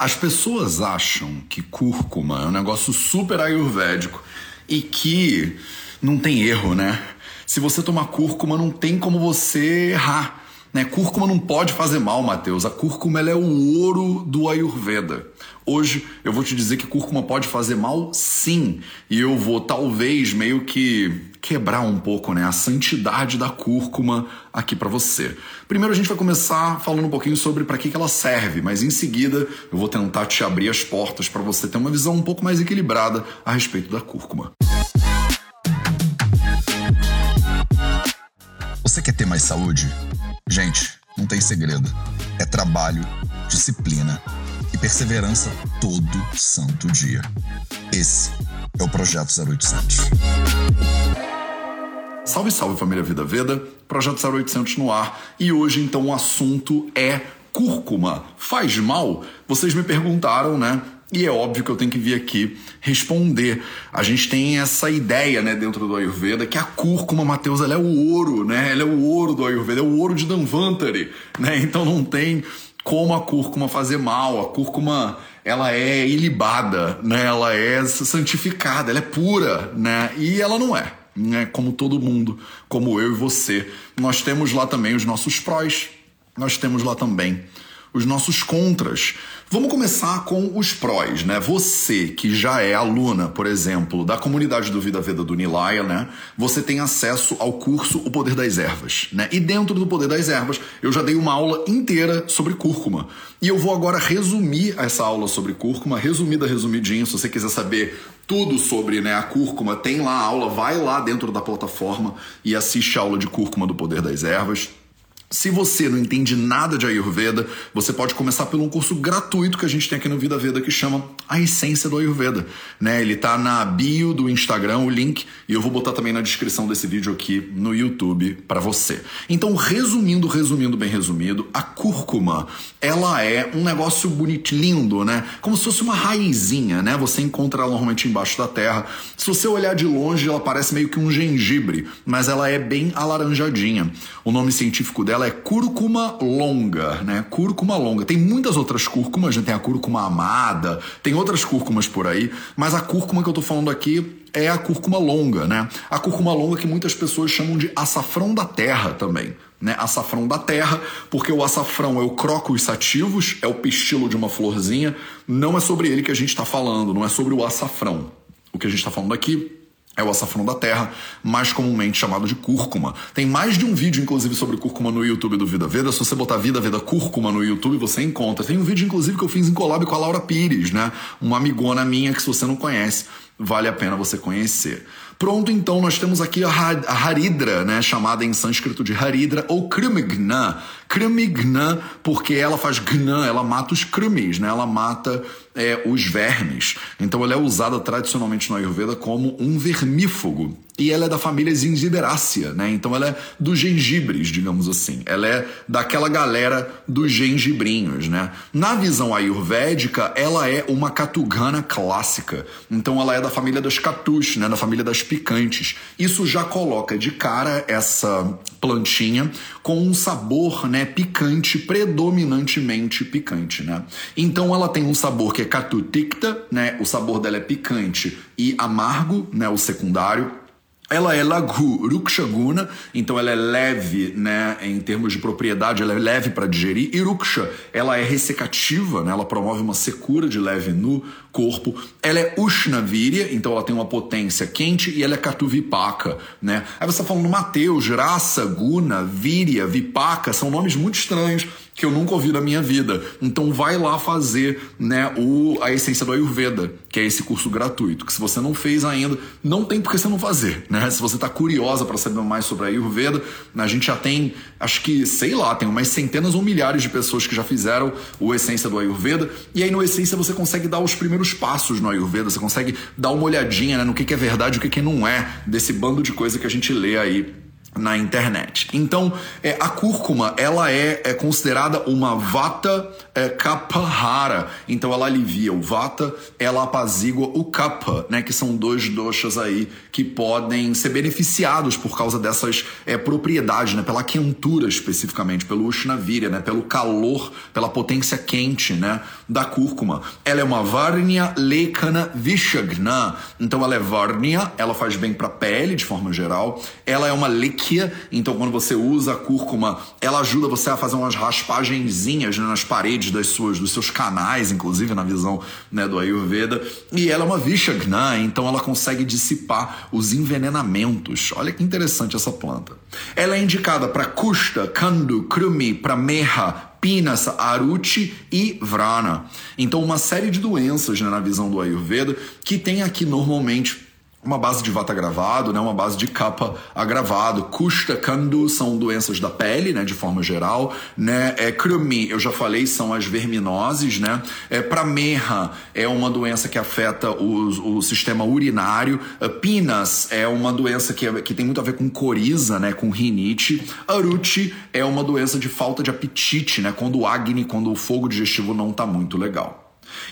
As pessoas acham que cúrcuma é um negócio super ayurvédico e que não tem erro, né? Se você tomar cúrcuma, não tem como você errar. Né? Cúrcuma não pode fazer mal, Matheus. A cúrcuma é o ouro do Ayurveda. Hoje eu vou te dizer que cúrcuma pode fazer mal, sim. E eu vou talvez meio que quebrar um pouco né, a santidade da cúrcuma aqui para você. Primeiro a gente vai começar falando um pouquinho sobre para que, que ela serve, mas em seguida eu vou tentar te abrir as portas para você ter uma visão um pouco mais equilibrada a respeito da cúrcuma. Você quer ter mais saúde? Gente, não tem segredo. É trabalho, disciplina e perseverança todo santo dia. Esse é o Projeto 0800. Salve, salve família Vida Veda, Projeto 0800 no ar. E hoje então o assunto é cúrcuma. Faz mal? Vocês me perguntaram, né? E é óbvio que eu tenho que vir aqui responder. A gente tem essa ideia, né, dentro do Ayurveda, que a cúrcuma, Mateus, ela é o ouro, né? Ela é o ouro do Ayurveda, é o ouro de Danvantari, né? Então não tem como a cúrcuma fazer mal. A cúrcuma, ela é ilibada, né? Ela é santificada, ela é pura, né? E ela não é, né? Como todo mundo, como eu e você. Nós temos lá também os nossos prós, nós temos lá também os nossos contras. Vamos começar com os prós, né? Você que já é aluna, por exemplo, da comunidade do Vida Veda do Nilaya, né? Você tem acesso ao curso O Poder das Ervas, né? E dentro do Poder das Ervas, eu já dei uma aula inteira sobre cúrcuma. E eu vou agora resumir essa aula sobre cúrcuma, resumida, resumidinho, se você quiser saber tudo sobre né, a cúrcuma, tem lá a aula, vai lá dentro da plataforma e assiste a aula de cúrcuma do Poder das Ervas. Se você não entende nada de Ayurveda, você pode começar por um curso gratuito que a gente tem aqui no Vida Veda que chama A Essência do Ayurveda. Né? Ele tá na bio do Instagram, o link, e eu vou botar também na descrição desse vídeo aqui no YouTube para você. Então, resumindo, resumindo, bem resumido, a cúrcuma, ela é um negócio bonito, lindo, né? Como se fosse uma raizinha, né? Você encontra ela normalmente embaixo da terra. Se você olhar de longe, ela parece meio que um gengibre, mas ela é bem alaranjadinha. O nome científico dela ela é cúrcuma longa, né? Cúrcuma longa. Tem muitas outras cúrcumas, né? tem a cúrcuma amada, tem outras cúrcumas por aí, mas a cúrcuma que eu tô falando aqui é a cúrcuma longa, né? A cúrcuma longa que muitas pessoas chamam de açafrão da terra também. Né, açafrão da terra, porque o açafrão é o crocus sativos, é o pistilo de uma florzinha, não é sobre ele que a gente está falando, não é sobre o açafrão. O que a gente está falando aqui é o açafrão da terra, mais comumente chamado de cúrcuma. Tem mais de um vídeo, inclusive, sobre cúrcuma no YouTube do Vida Veda. Se você botar Vida Veda Cúrcuma no YouTube, você encontra. Tem um vídeo, inclusive, que eu fiz em collab com a Laura Pires, né? Uma amigona minha que, se você não conhece, vale a pena você conhecer. Pronto, então, nós temos aqui a Haridra, né, chamada em sânscrito de Haridra, ou Krimigna. Krimigna, porque ela faz gna, ela mata os krimis, né, ela mata é, os vermes. Então ela é usada tradicionalmente no Ayurveda como um vermífugo. E ela é da família Zingiberacea, né? Então ela é dos gengibres, digamos assim. Ela é daquela galera dos gengibrinhos, né? Na visão ayurvédica, ela é uma catugana clássica. Então ela é da família das catus, né? Da família das picantes. Isso já coloca de cara essa plantinha com um sabor, né, picante, predominantemente picante, né? Então ela tem um sabor que é catuticta, né? O sabor dela é picante e amargo, né, o secundário ela é lagu rukshaguna, então ela é leve, né, em termos de propriedade, ela é leve para digerir. E ruksha, ela é ressecativa, né, ela promove uma secura de leve no corpo. Ela é ushnavirya, então ela tem uma potência quente e ela é katuvipaka, né? Aí você tá falando Mateus, raça, guna, virya, vipaka, são nomes muito estranhos que eu nunca ouvi na minha vida. Então vai lá fazer, né, o a essência do Ayurveda, que é esse curso gratuito, que se você não fez ainda, não tem por que você não fazer, né? Se você está curiosa para saber mais sobre a Ayurveda, a gente já tem, acho que, sei lá, tem umas centenas ou milhares de pessoas que já fizeram o essência do Ayurveda, e aí no essência você consegue dar os primeiros passos no Ayurveda, você consegue dar uma olhadinha né, no que, que é verdade e o que, que não é desse bando de coisa que a gente lê aí na internet. Então, é, a cúrcuma, ela é, é considerada uma vata é, kapahara. Então, ela alivia o vata, ela apazigua o kapha, né? Que são dois doshas aí que podem ser beneficiados por causa dessas é, propriedades, né? Pela quentura especificamente, pelo Ushnavira, né? Pelo calor, pela potência quente, né? Da cúrcuma. Ela é uma Varnya Lekana Vishagna. Então, ela é Varnya, ela faz bem para pele de forma geral. Ela é uma Lekana então quando você usa a cúrcuma, ela ajuda você a fazer umas raspagenzinhas né, nas paredes das suas, dos seus canais, inclusive na visão né, do Ayurveda. E ela é uma Vishagna, então ela consegue dissipar os envenenamentos. Olha que interessante essa planta. Ela é indicada para Kusta, Kandu, Krumi, para Meha, Pinas, Aruti e Vrana. Então, uma série de doenças né, na visão do Ayurveda que tem aqui normalmente uma base de vata agravado, né, uma base de capa agravado. Kushta, Kandu são doenças da pele, né, de forma geral, né? É, Krumi, eu já falei, são as verminoses, né? É, Prameha é uma doença que afeta o, o sistema urinário. É, Pinas é uma doença que, é, que tem muito a ver com coriza, né, com rinite. Aruti é uma doença de falta de apetite, né, quando o Agni, quando o fogo digestivo não está muito legal.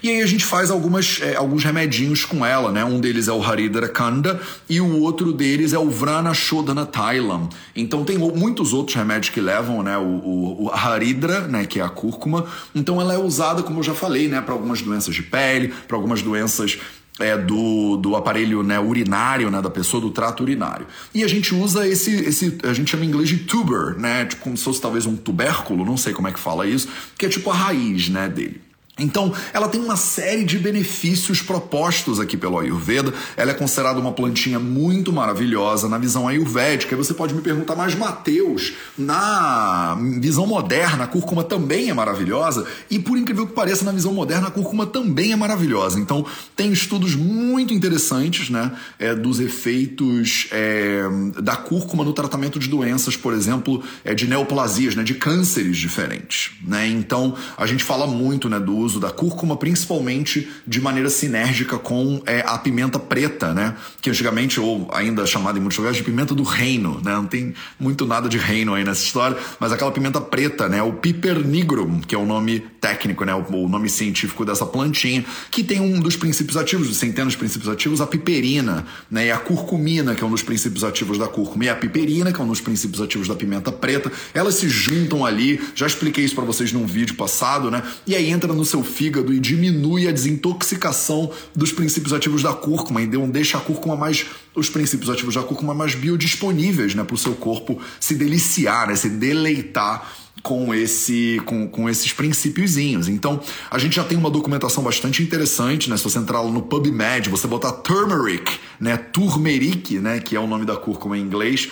E aí a gente faz algumas, é, alguns remedinhos com ela, né? Um deles é o Haridra Kanda e o outro deles é o Vrana Shodana Thailam. Então tem muitos outros remédios que levam, né? O, o, o Haridra, né? Que é a cúrcuma. Então ela é usada, como eu já falei, né? Para algumas doenças de pele, para algumas doenças é, do, do aparelho né, urinário né, da pessoa, do trato urinário. E a gente usa esse, esse, a gente chama em inglês de tuber, né? Tipo como se fosse talvez um tubérculo, não sei como é que fala isso, que é tipo a raiz né, dele. Então, ela tem uma série de benefícios propostos aqui pelo Ayurveda. Ela é considerada uma plantinha muito maravilhosa na visão ayurvédica. Você pode me perguntar, mas Mateus, na visão moderna, a cúrcuma também é maravilhosa? E por incrível que pareça, na visão moderna, a cúrcuma também é maravilhosa. Então, tem estudos muito interessantes né, é, dos efeitos é, da cúrcuma no tratamento de doenças, por exemplo, é, de neoplasias, né, de cânceres diferentes. Né? Então, a gente fala muito né, do uso da cúrcuma, principalmente de maneira sinérgica com é, a pimenta preta, né? Que antigamente, ou ainda chamada em muitos lugares de pimenta do reino, né? Não tem muito nada de reino aí nessa história, mas aquela pimenta preta, né? O Piper nigrum, que é o nome técnico, né? O, o nome científico dessa plantinha, que tem um dos princípios ativos, centenas de princípios ativos, a piperina, né? E a curcumina, que é um dos princípios ativos da cúrcuma, e a piperina, que é um dos princípios ativos da pimenta preta. Elas se juntam ali, já expliquei isso para vocês num vídeo passado, né? E aí entra no seu seu fígado e diminui a desintoxicação dos princípios ativos da cúrcuma, então deixa a cúrcuma mais os princípios ativos da cúrcuma mais biodisponíveis, né, para o seu corpo se deliciar, né, se deleitar com esse com, com esses princípiozinhos. Então, a gente já tem uma documentação bastante interessante, né? Se você entrar no PubMed, você botar turmeric, né? Turmeric, né, que é o nome da cúrcuma em inglês,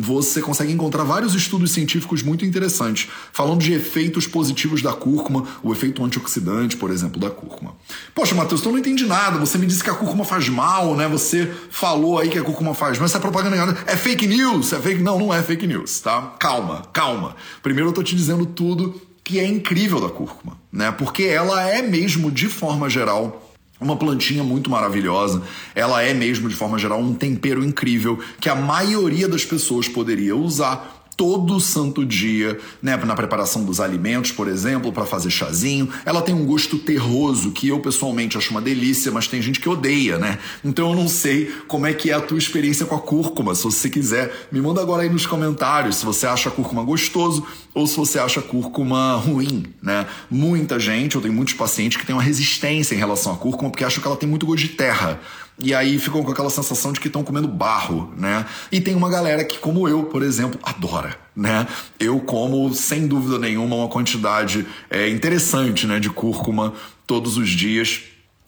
você consegue encontrar vários estudos científicos muito interessantes, falando de efeitos positivos da cúrcuma, o efeito antioxidante, por exemplo, da cúrcuma. Poxa, Matheus, então eu não entendi nada. Você me disse que a cúrcuma faz mal, né? Você falou aí que a cúrcuma faz mal. Essa é propaganda engana. É fake news? É fake... Não, não é fake news, tá? Calma, calma. Primeiro eu tô te dizendo tudo que é incrível da cúrcuma, né? Porque ela é mesmo, de forma geral, uma plantinha muito maravilhosa. Ela é mesmo, de forma geral, um tempero incrível que a maioria das pessoas poderia usar todo santo dia, né, na preparação dos alimentos, por exemplo, para fazer chazinho. Ela tem um gosto terroso que eu pessoalmente acho uma delícia, mas tem gente que odeia, né? Então eu não sei como é que é a tua experiência com a cúrcuma. Se você quiser, me manda agora aí nos comentários se você acha a cúrcuma gostoso ou se você acha a cúrcuma ruim, né? Muita gente, eu tenho muitos pacientes que têm uma resistência em relação à cúrcuma porque acham que ela tem muito gosto de terra. E aí ficam com aquela sensação de que estão comendo barro, né? E tem uma galera que, como eu, por exemplo, adora, né? Eu como, sem dúvida nenhuma, uma quantidade é, interessante né, de cúrcuma todos os dias.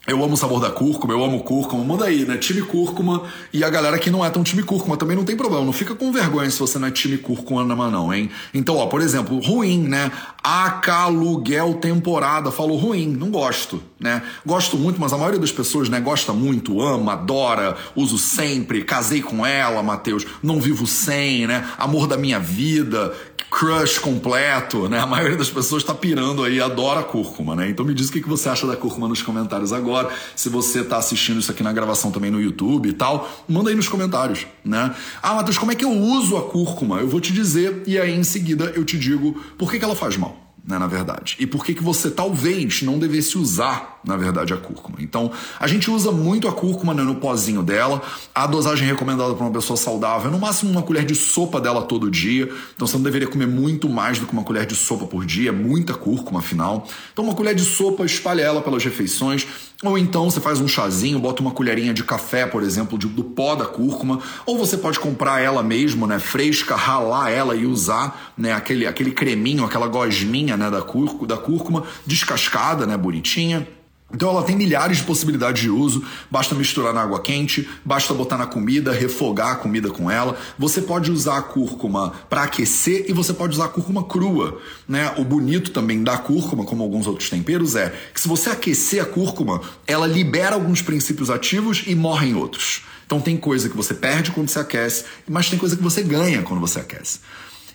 Eu amo o sabor da cúrcuma, eu amo cúrcuma. Manda aí, né? Time cúrcuma. E a galera que não é tão time cúrcuma também não tem problema. Não fica com vergonha se você não é time cúrcuma na não, hein? Então, ó, por exemplo, ruim, né? Acaluguel temporada. Falou ruim, não gosto, né? Gosto muito, mas a maioria das pessoas, né, gosta muito, ama, adora, uso sempre, casei com ela, Matheus, não vivo sem, né? Amor da minha vida crush completo, né? A maioria das pessoas está pirando aí, adora cúrcuma, né? Então me diz o que você acha da cúrcuma nos comentários agora. Se você está assistindo isso aqui na gravação também no YouTube e tal, manda aí nos comentários, né? Ah, Matheus, como é que eu uso a cúrcuma? Eu vou te dizer e aí em seguida eu te digo por que, que ela faz mal né, na verdade. E por que, que você talvez não devesse usar, na verdade, a cúrcuma. Então, a gente usa muito a cúrcuma né, no pozinho dela. A dosagem recomendada para uma pessoa saudável é no máximo uma colher de sopa dela todo dia. Então, você não deveria comer muito mais do que uma colher de sopa por dia. É muita cúrcuma, afinal. Então, uma colher de sopa, espalha ela pelas refeições. Ou então você faz um chazinho, bota uma colherinha de café, por exemplo, de, do pó da cúrcuma. Ou você pode comprar ela mesmo, né, fresca, ralar ela e usar né, aquele, aquele creminho, aquela gosminha né, da, cúrcuma, da cúrcuma descascada, né, bonitinha. Então ela tem milhares de possibilidades de uso, basta misturar na água quente, basta botar na comida, refogar a comida com ela. Você pode usar a cúrcuma para aquecer e você pode usar a cúrcuma crua, né? O bonito também da cúrcuma, como alguns outros temperos, é que se você aquecer a cúrcuma, ela libera alguns princípios ativos e morrem outros. Então tem coisa que você perde quando você aquece, mas tem coisa que você ganha quando você aquece.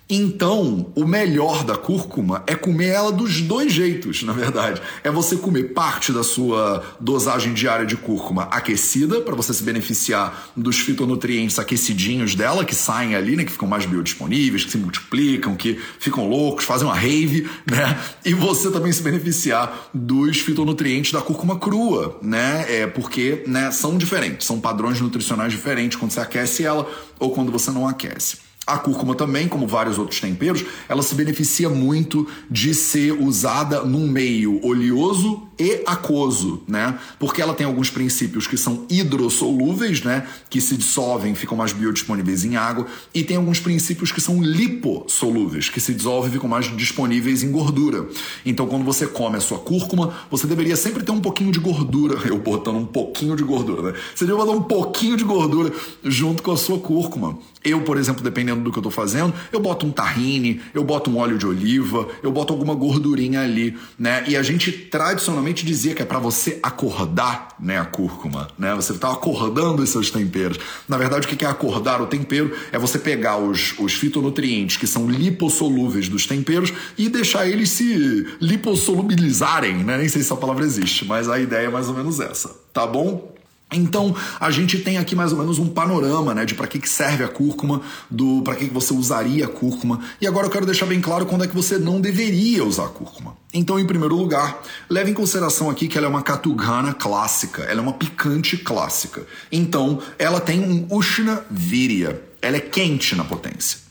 Então, o melhor da cúrcuma é comer ela dos dois jeitos, na verdade. É você comer parte da sua dosagem diária de cúrcuma aquecida, para você se beneficiar dos fitonutrientes aquecidinhos dela, que saem ali, né, que ficam mais biodisponíveis, que se multiplicam, que ficam loucos, fazem uma rave, né? E você também se beneficiar dos fitonutrientes da cúrcuma crua, né? É porque, né, são diferentes, são padrões nutricionais diferentes quando você aquece ela ou quando você não aquece. A cúrcuma também, como vários outros temperos, ela se beneficia muito de ser usada num meio oleoso e aquoso, né? Porque ela tem alguns princípios que são hidrossolúveis, né? Que se dissolvem, ficam mais biodisponíveis em água, e tem alguns princípios que são lipossolúveis, que se dissolvem e ficam mais disponíveis em gordura. Então, quando você come a sua cúrcuma, você deveria sempre ter um pouquinho de gordura, eu botando um pouquinho de gordura, né? Você deveria botar um pouquinho de gordura junto com a sua cúrcuma. Eu, por exemplo, dependendo do que eu estou fazendo, eu boto um tahine, eu boto um óleo de oliva, eu boto alguma gordurinha ali, né? E a gente tradicionalmente dizia que é para você acordar, né, a cúrcuma, né? Você está acordando os seus temperos. Na verdade, o que é acordar o tempero? É você pegar os, os fitonutrientes que são lipossolúveis dos temperos e deixar eles se lipossolubilizarem, né? Nem sei se essa palavra existe, mas a ideia é mais ou menos essa, tá bom? Então, a gente tem aqui mais ou menos um panorama, né, de para que, que serve a cúrcuma, do para que, que você usaria a cúrcuma. E agora eu quero deixar bem claro quando é que você não deveria usar a cúrcuma. Então, em primeiro lugar, leve em consideração aqui que ela é uma katugana clássica, ela é uma picante clássica. Então, ela tem um ushna virya, ela é quente na potência.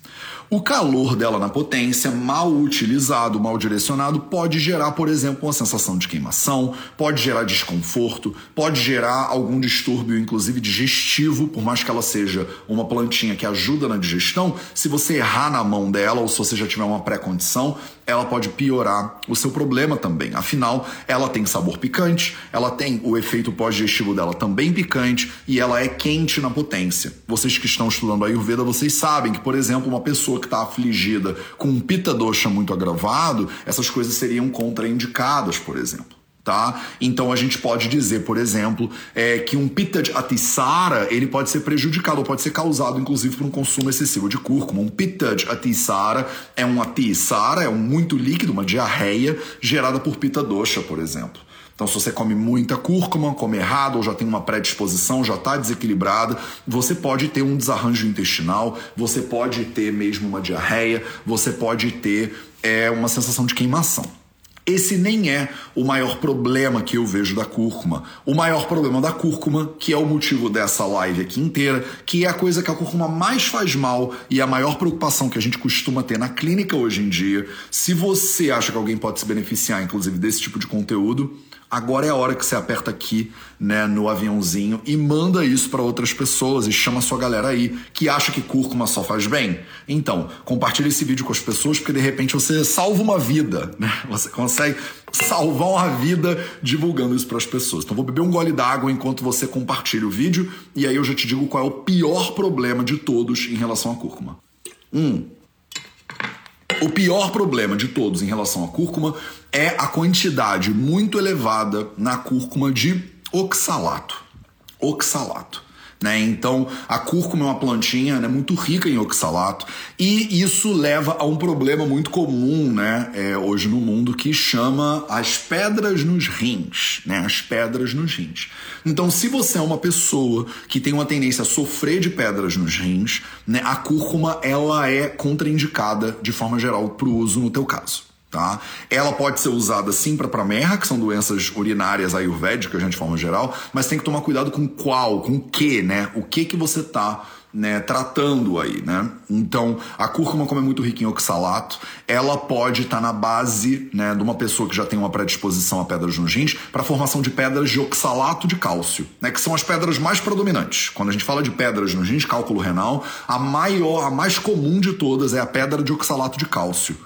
O calor dela na potência, mal utilizado, mal direcionado, pode gerar, por exemplo, uma sensação de queimação, pode gerar desconforto, pode gerar algum distúrbio, inclusive digestivo, por mais que ela seja uma plantinha que ajuda na digestão. Se você errar na mão dela ou se você já tiver uma pré-condição, ela pode piorar o seu problema também. Afinal, ela tem sabor picante, ela tem o efeito pós-digestivo dela também picante e ela é quente na potência. Vocês que estão estudando a Ayurveda, vocês sabem que, por exemplo, uma pessoa que está afligida com um pita dosha muito agravado, essas coisas seriam contraindicadas, por exemplo tá? Então a gente pode dizer, por exemplo, é, que um pita de atisara ele pode ser prejudicado ou pode ser causado, inclusive, por um consumo excessivo de cúrcuma. Um pita de atisara é um atisara, é um muito líquido, uma diarreia gerada por pita dosha, por exemplo. Então, se você come muita cúrcuma, come errado ou já tem uma predisposição, já está desequilibrada, você pode ter um desarranjo intestinal, você pode ter mesmo uma diarreia, você pode ter é, uma sensação de queimação. Esse nem é o maior problema que eu vejo da cúrcuma. O maior problema da cúrcuma, que é o motivo dessa live aqui inteira, que é a coisa que a cúrcuma mais faz mal e a maior preocupação que a gente costuma ter na clínica hoje em dia. Se você acha que alguém pode se beneficiar, inclusive, desse tipo de conteúdo, Agora é a hora que você aperta aqui, né, no aviãozinho e manda isso para outras pessoas e chama sua galera aí que acha que cúrcuma só faz bem. Então, compartilhe esse vídeo com as pessoas porque de repente você salva uma vida, né? Você consegue salvar uma vida divulgando isso para as pessoas. Então, vou beber um gole d'água enquanto você compartilha o vídeo e aí eu já te digo qual é o pior problema de todos em relação à cúrcuma. Um, o pior problema de todos em relação à cúrcuma é a quantidade muito elevada na cúrcuma de oxalato. Oxalato. Né? Então, a cúrcuma é uma plantinha né, muito rica em oxalato e isso leva a um problema muito comum né, é, hoje no mundo que chama as pedras nos rins. Né, as pedras nos rins. Então, se você é uma pessoa que tem uma tendência a sofrer de pedras nos rins, né, a cúrcuma ela é contraindicada de forma geral para o uso no teu caso. Tá? Ela pode ser usada sim para pramerra, que são doenças urinárias ayurvédicas, de forma geral, mas tem que tomar cuidado com qual, com que, né? O que que você tá né, tratando aí, né? Então, a cúrcuma, como é muito rica em oxalato, ela pode estar tá na base, né, de uma pessoa que já tem uma predisposição a pedras nos para a formação de pedras de oxalato de cálcio, né, que são as pedras mais predominantes. Quando a gente fala de pedras nos cálculo renal, a maior, a mais comum de todas é a pedra de oxalato de cálcio.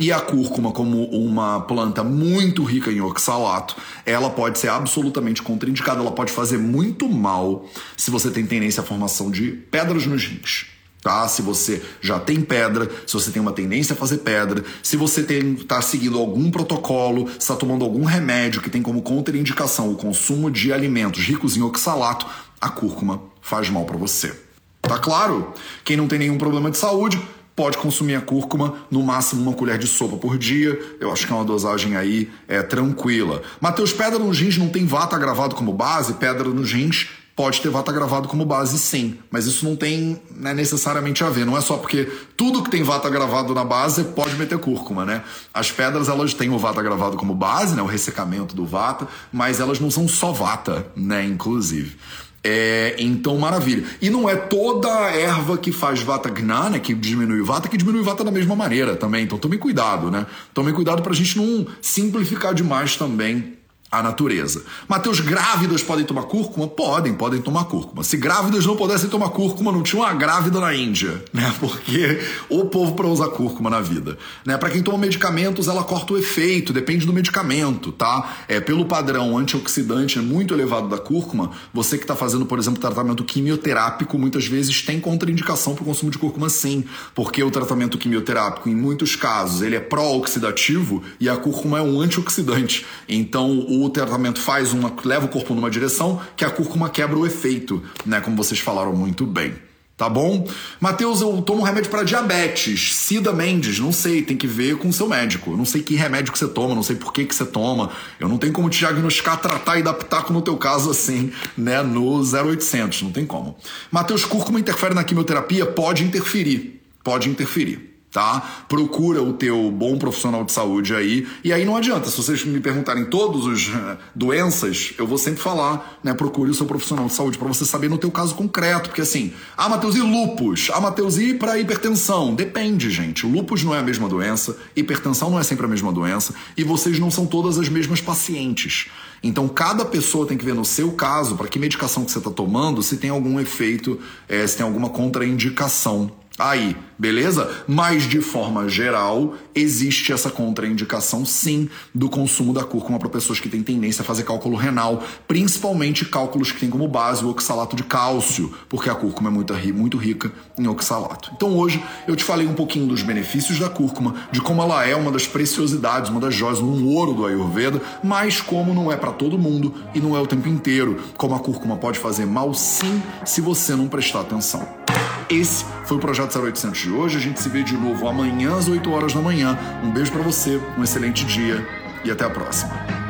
E a cúrcuma, como uma planta muito rica em oxalato, ela pode ser absolutamente contraindicada, ela pode fazer muito mal se você tem tendência à formação de pedras nos rins. Tá? Se você já tem pedra, se você tem uma tendência a fazer pedra, se você está seguindo algum protocolo, está tomando algum remédio que tem como contraindicação o consumo de alimentos ricos em oxalato, a cúrcuma faz mal para você. Tá claro? Quem não tem nenhum problema de saúde, pode consumir a cúrcuma, no máximo uma colher de sopa por dia. Eu acho que é uma dosagem aí é, tranquila. Mateus, pedra nos rins não tem vata gravado como base? Pedra nos rins pode ter vata gravado como base, sim. Mas isso não tem né, necessariamente a ver. Não é só porque tudo que tem vata gravado na base pode meter cúrcuma, né? As pedras, elas têm o vata gravado como base, né? O ressecamento do vata, mas elas não são só vata, né? Inclusive. É, então, maravilha. E não é toda a erva que faz vata gnana, que diminui vata, que diminui vata da mesma maneira também. Então, tome cuidado, né? Tome cuidado para a gente não simplificar demais também a natureza. Mateus, grávidas podem tomar cúrcuma? Podem, podem tomar cúrcuma. Se grávidas não pudessem tomar cúrcuma, não tinha uma grávida na Índia, né? Porque o povo para usar cúrcuma na vida, né? Para quem toma medicamentos, ela corta o efeito, depende do medicamento, tá? É pelo padrão antioxidante muito elevado da cúrcuma, você que está fazendo, por exemplo, tratamento quimioterápico, muitas vezes tem contraindicação para o consumo de cúrcuma sim, porque o tratamento quimioterápico, em muitos casos, ele é pró-oxidativo e a cúrcuma é um antioxidante. Então, o o tratamento faz uma leva o corpo numa direção que a cúrcuma quebra o efeito, né, como vocês falaram muito bem. Tá bom? Matheus, eu tomo remédio para diabetes. Cida Mendes, não sei, tem que ver com o seu médico. Eu não sei que remédio que você toma, não sei por que, que você toma. Eu não tenho como te diagnosticar, tratar e dar pitaco no teu caso assim, né, no 0800, não tem como. Matheus, cúrcuma interfere na quimioterapia? Pode interferir. Pode interferir tá? Procura o teu bom profissional de saúde aí. E aí não adianta, se vocês me perguntarem todas as uh, doenças, eu vou sempre falar, né? Procure o seu profissional de saúde para você saber no teu caso concreto, porque assim, ah, Matheus, e lupus? Ah, Matheus, e para hipertensão? Depende, gente. Lupus não é a mesma doença, hipertensão não é sempre a mesma doença, e vocês não são todas as mesmas pacientes. Então, cada pessoa tem que ver no seu caso, para que medicação que você está tomando, se tem algum efeito, é, se tem alguma contraindicação aí, beleza? Mas de forma geral, existe essa contraindicação sim do consumo da cúrcuma para pessoas que têm tendência a fazer cálculo renal, principalmente cálculos que têm como base o oxalato de cálcio, porque a cúrcuma é muito, muito rica em oxalato. Então hoje eu te falei um pouquinho dos benefícios da cúrcuma, de como ela é uma das preciosidades, uma das joias, um ouro do Ayurveda, mas como não é para todo mundo e não é o tempo inteiro, como a cúrcuma pode fazer mal sim se você não prestar atenção. Esse foi o Projeto 0800 de hoje. A gente se vê de novo amanhã às 8 horas da manhã. Um beijo para você, um excelente dia e até a próxima.